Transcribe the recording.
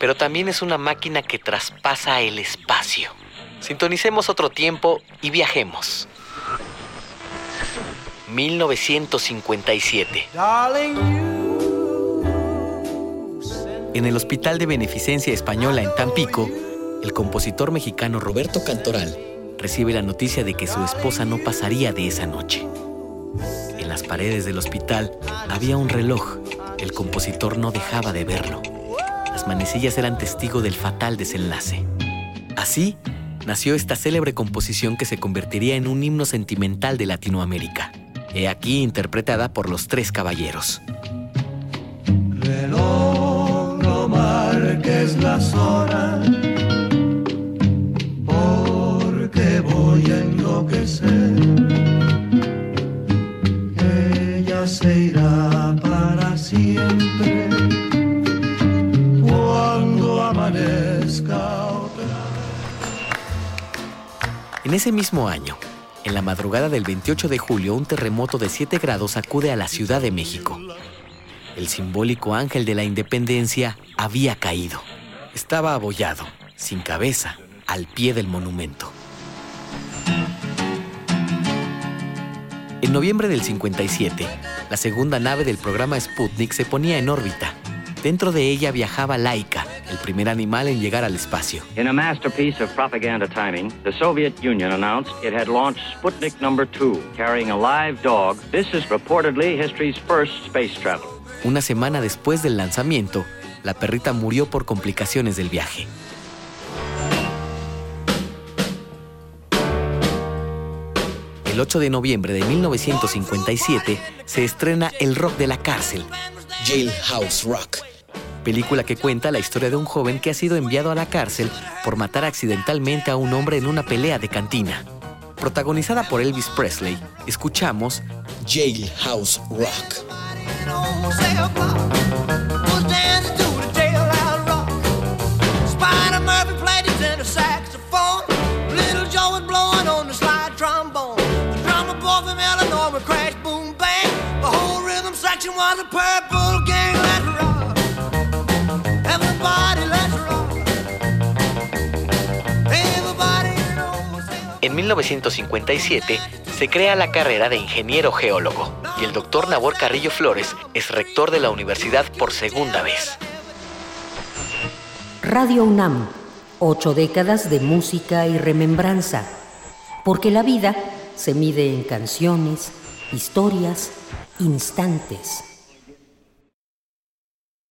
pero también es una máquina que traspasa el espacio. Sintonicemos otro tiempo y viajemos. 1957. En el Hospital de Beneficencia Española en Tampico, el compositor mexicano Roberto Cantoral recibe la noticia de que su esposa no pasaría de esa noche. En las paredes del hospital había un reloj. El compositor no dejaba de verlo. Las manecillas eran testigo del fatal desenlace. Así nació esta célebre composición que se convertiría en un himno sentimental de Latinoamérica. He aquí interpretada por los tres caballeros. Marques En ese mismo año, en la madrugada del 28 de julio, un terremoto de 7 grados acude a la Ciudad de México. El simbólico ángel de la independencia había caído. Estaba abollado, sin cabeza, al pie del monumento. En noviembre del 57, la segunda nave del programa Sputnik se ponía en órbita. Dentro de ella viajaba Laika, el primer animal en llegar al espacio. In a masterpiece of propaganda timing, the Soviet Union announced it had launched Sputnik number 2, carrying a live dog. This is reportedly history's first space travel. Una semana después del lanzamiento, la perrita murió por complicaciones del viaje. El 8 de noviembre de 1957 se estrena El Rock de la Cárcel, Jailhouse Rock, película que cuenta la historia de un joven que ha sido enviado a la cárcel por matar accidentalmente a un hombre en una pelea de cantina. Protagonizada por Elvis Presley, escuchamos Jailhouse Rock. Murphy played his En 1957 se crea la carrera de ingeniero geólogo y el doctor Nabor Carrillo Flores es rector de la universidad por segunda vez. Radio UNAM, ocho décadas de música y remembranza. Porque la vida se mide en canciones, historias, instantes.